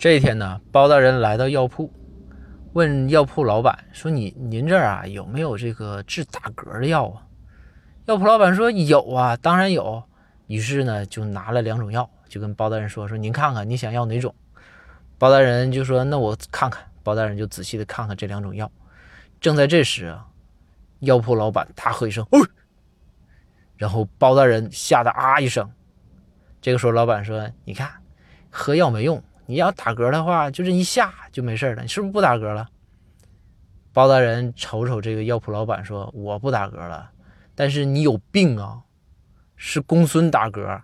这一天呢，包大人来到药铺，问药铺老板说：“你您这儿啊有没有这个治打嗝的药啊？”药铺老板说：“有啊，当然有。”于是呢，就拿了两种药，就跟包大人说：“说您看看，你想要哪种？”包大人就说：“那我看看。”包大人就仔细的看看这两种药。正在这时啊，药铺老板大喝一声：“哦！”然后包大人吓得啊一声。这个时候，老板说：“你看，喝药没用，你要打嗝的话，就是一下就没事了。你是不是不打嗝了？”包大人瞅瞅这个药铺老板说：“我不打嗝了，但是你有病啊，是公孙打嗝。